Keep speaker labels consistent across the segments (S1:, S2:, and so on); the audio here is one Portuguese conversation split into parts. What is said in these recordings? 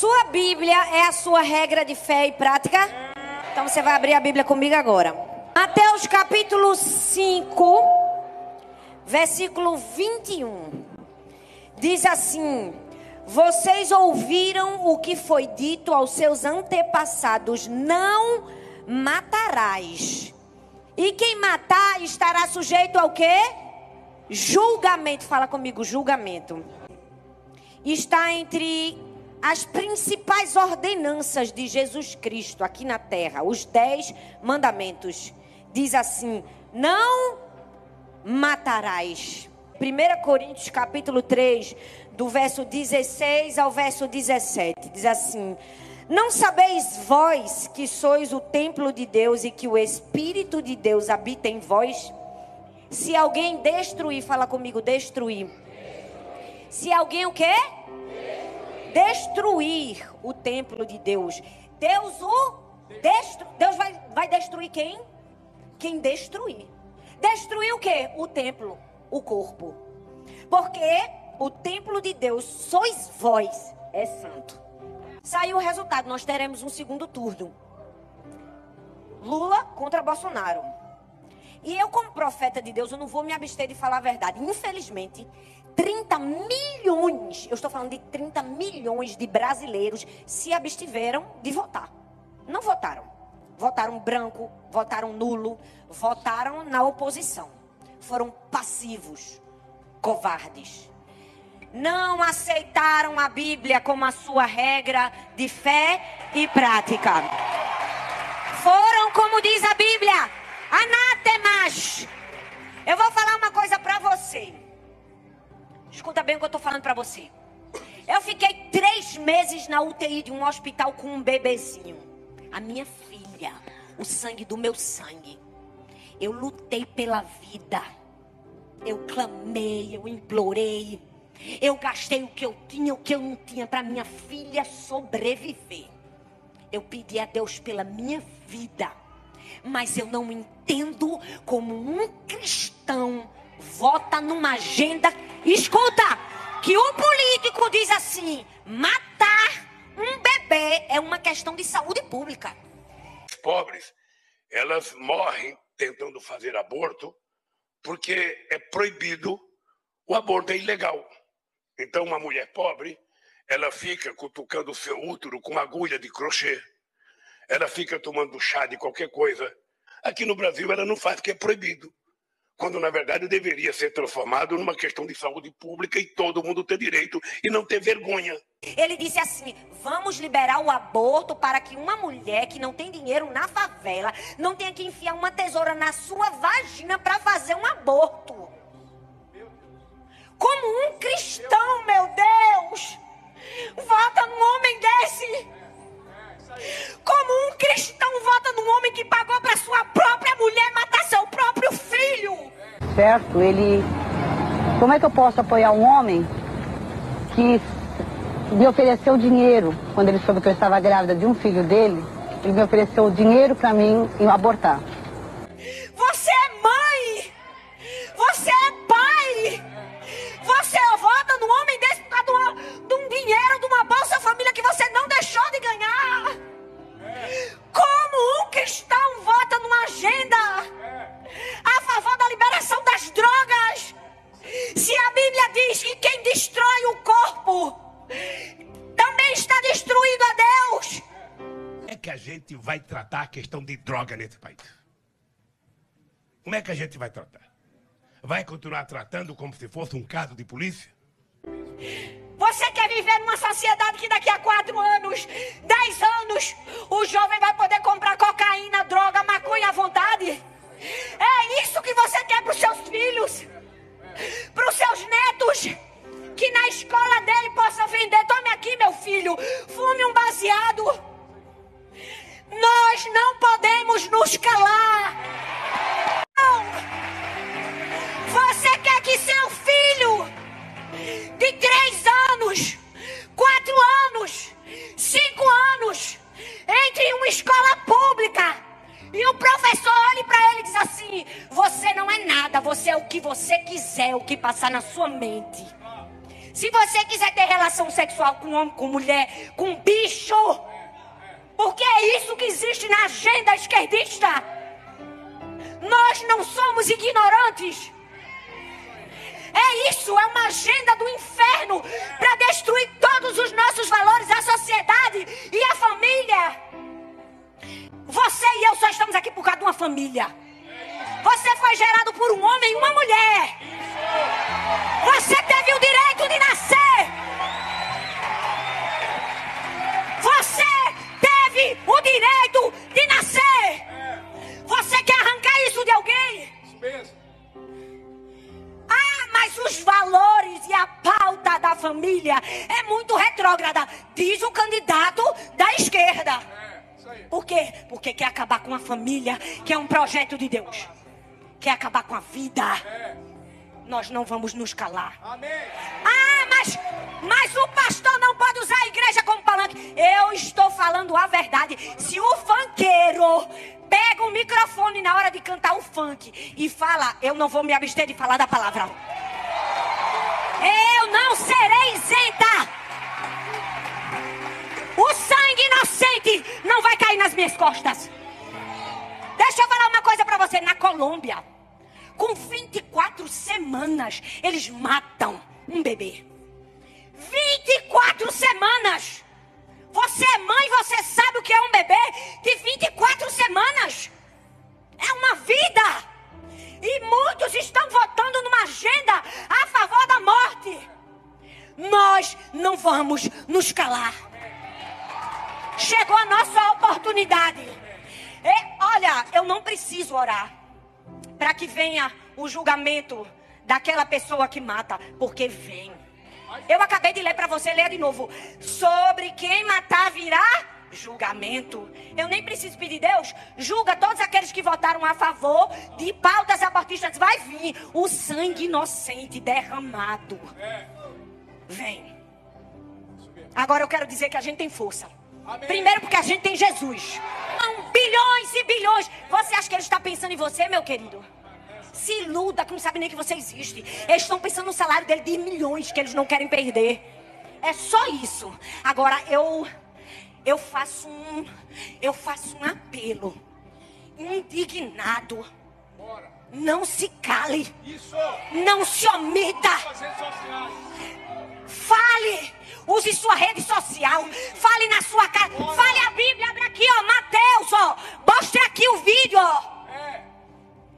S1: Sua Bíblia é a sua regra de fé e prática? Então você vai abrir a Bíblia comigo agora. Mateus capítulo 5, versículo 21. Diz assim: Vocês ouviram o que foi dito aos seus antepassados: Não matarás. E quem matar estará sujeito ao quê? Julgamento. Fala comigo, julgamento. Está entre as principais ordenanças de Jesus Cristo aqui na terra, os dez mandamentos. Diz assim: não matarás. 1 Coríntios capítulo 3, do verso 16 ao verso 17, diz assim: Não sabeis vós que sois o templo de Deus e que o Espírito de Deus habita em vós? Se alguém destruir, fala comigo, destruir. Se alguém o quê? destruir o templo de Deus. Deus o destru... Deus vai, vai destruir quem? Quem destruir. Destruir o quê? O templo, o corpo. Porque o templo de Deus sois vós, é santo. Saiu o resultado, nós teremos um segundo turno. Lula contra Bolsonaro. E eu, como profeta de Deus, eu não vou me abster de falar a verdade. Infelizmente, 30 milhões, eu estou falando de 30 milhões de brasileiros se abstiveram de votar. Não votaram. Votaram branco, votaram nulo, votaram na oposição. Foram passivos, covardes. Não aceitaram a Bíblia como a sua regra de fé e prática. Foram, como diz a Bíblia, anátemas. Eu vou falar uma coisa para você. Escuta bem o que eu estou falando para você. Eu fiquei três meses na UTI de um hospital com um bebezinho. A minha filha, o sangue do meu sangue. Eu lutei pela vida. Eu clamei, eu implorei. Eu gastei o que eu tinha, o que eu não tinha para minha filha sobreviver. Eu pedi a Deus pela minha vida. Mas eu não entendo como um cristão vota numa agenda. Escuta, que o político diz assim: matar um bebê é uma questão de saúde pública.
S2: Pobres, elas morrem tentando fazer aborto porque é proibido, o aborto é ilegal. Então, uma mulher pobre, ela fica cutucando o seu útero com agulha de crochê. Ela fica tomando chá de qualquer coisa. Aqui no Brasil, ela não faz porque é proibido quando na verdade deveria ser transformado numa questão de saúde pública e todo mundo ter direito e não ter vergonha.
S1: Ele disse assim: vamos liberar o aborto para que uma mulher que não tem dinheiro na favela não tenha que enfiar uma tesoura na sua vagina para fazer um aborto. Como um cristão, meu Deus, vota num homem desse. Como um cristão vota num homem que pagou para sua própria mulher matar?
S3: Certo, ele. Como é que eu posso apoiar um homem que me ofereceu dinheiro quando ele soube que eu estava grávida de um filho dele? Ele me ofereceu dinheiro para mim abortar.
S2: Questão de droga nesse país? Como é que a gente vai tratar? Vai continuar tratando como se fosse um caso de polícia?
S1: Você quer viver numa sociedade que daqui a quatro anos, dez anos, o jovem vai poder comprar cocaína, droga, maconha à vontade? É isso que você quer que você quiser, o que passar na sua mente. Se você quiser ter relação sexual com homem, com mulher, com bicho, Porque é isso que existe na agenda esquerdista. Nós não somos ignorantes. É isso, é uma agenda do inferno para destruir todos os nossos valores, a sociedade e a família. Você e eu só estamos aqui por causa de uma família. Você foi gerado por um homem e uma mulher. Você teve o direito de nascer. Você teve o direito de nascer. Você quer arrancar isso de alguém? Ah, mas os valores e a pauta da família é muito retrógrada, diz o candidato da esquerda. Por quê? Porque quer acabar com a família, que é um projeto de Deus. Quer acabar com a vida. Nós não vamos nos calar. Ah, mas, mas o pastor não pode usar a igreja como palanque. Eu estou falando a verdade. Se o funkeiro pega o microfone na hora de cantar o funk e fala, eu não vou me abster de falar da palavra. Eu não serei isenta. O sangue inocente não vai cair nas minhas costas. Deixa eu falar uma você. Na Colômbia, com 24 semanas, eles matam um bebê. 24 semanas. Você é mãe, você sabe o que é um bebê de 24 semanas. É uma vida. E muitos estão votando numa agenda a favor da morte. Nós não vamos nos calar. Chegou a nossa oportunidade. Olha, eu não preciso orar para que venha o julgamento daquela pessoa que mata, porque vem. Eu acabei de ler para você, leia de novo. Sobre quem matar virá julgamento. Eu nem preciso pedir Deus, julga todos aqueles que votaram a favor de pautas abortistas. Vai vir o sangue inocente derramado. Vem. Agora eu quero dizer que a gente tem força. Primeiro porque a gente tem Jesus. Bilhões e bilhões. Você acha que ele está pensando em você, meu querido? Se iluda que não sabe nem que você existe. Eles estão pensando no salário dele de milhões que eles não querem perder. É só isso. Agora eu eu faço um eu faço um apelo indignado. Não se cale. Não se omita. Fale. Use sua rede social. Fale na sua casa. Fale a Bíblia. Abre aqui, ó. Mateus, ó. Mostre aqui o vídeo, ó.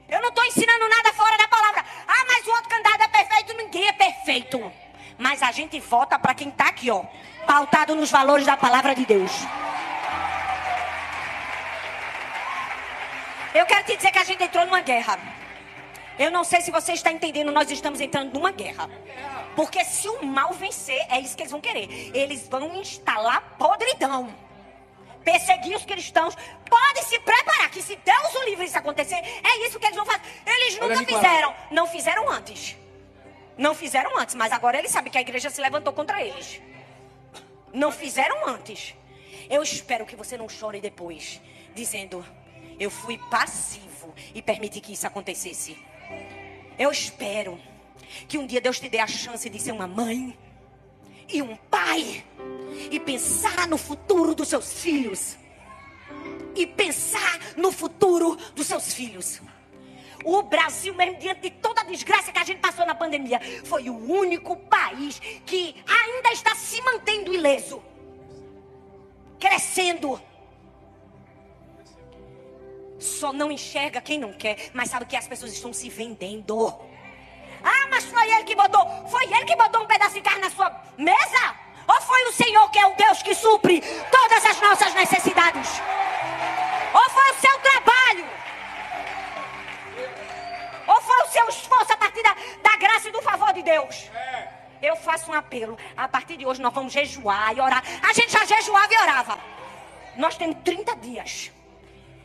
S1: Eu não estou ensinando nada fora da palavra. Ah, mas o outro candidato é perfeito. Ninguém é perfeito. Mas a gente vota para quem está aqui, ó. Pautado nos valores da palavra de Deus. Eu quero te dizer que a gente entrou numa guerra. Eu não sei se você está entendendo, nós estamos entrando numa guerra. Porque se o mal vencer, é isso que eles vão querer. Eles vão instalar podridão. Perseguir os cristãos. Pode se preparar que se Deus o livre isso acontecer, é isso que eles vão fazer. Eles nunca
S4: Olha,
S1: fizeram. Não fizeram antes. Não fizeram antes, mas agora eles sabem que a igreja se levantou contra eles. Não fizeram antes. Eu espero que você não chore depois, dizendo: Eu fui passivo e permiti que isso acontecesse. Eu espero que um dia Deus te dê a chance de ser uma mãe e um pai e pensar no futuro dos seus filhos. E pensar no futuro dos seus filhos. O Brasil, mesmo diante de toda a desgraça que a gente passou na pandemia, foi o único país que ainda está se mantendo ileso, crescendo. Só não enxerga quem não quer, mas sabe que as pessoas estão se vendendo. Ah, mas foi ele que botou, foi ele que botou um pedaço de carne na sua mesa? Ou foi o Senhor que é o Deus que supre todas as nossas necessidades? Ou foi o seu trabalho? Ou foi o seu esforço a partir da, da graça e do favor de Deus? Eu faço um apelo. A partir de hoje nós vamos jejuar e orar. A gente já jejuava e orava. Nós temos 30 dias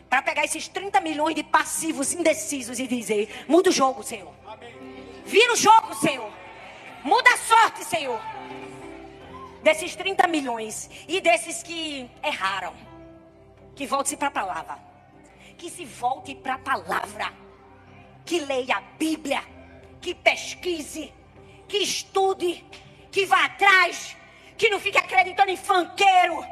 S1: para pegar esses 30 milhões de passivos indecisos e dizer: muda o jogo, Senhor. Vira o jogo, Senhor. Muda a sorte, Senhor. Desses 30 milhões e desses que erraram, que volte-se para a palavra. Que se volte para a palavra. Que leia a Bíblia. Que pesquise. Que estude. Que vá atrás. Que não fique acreditando em fanqueiro.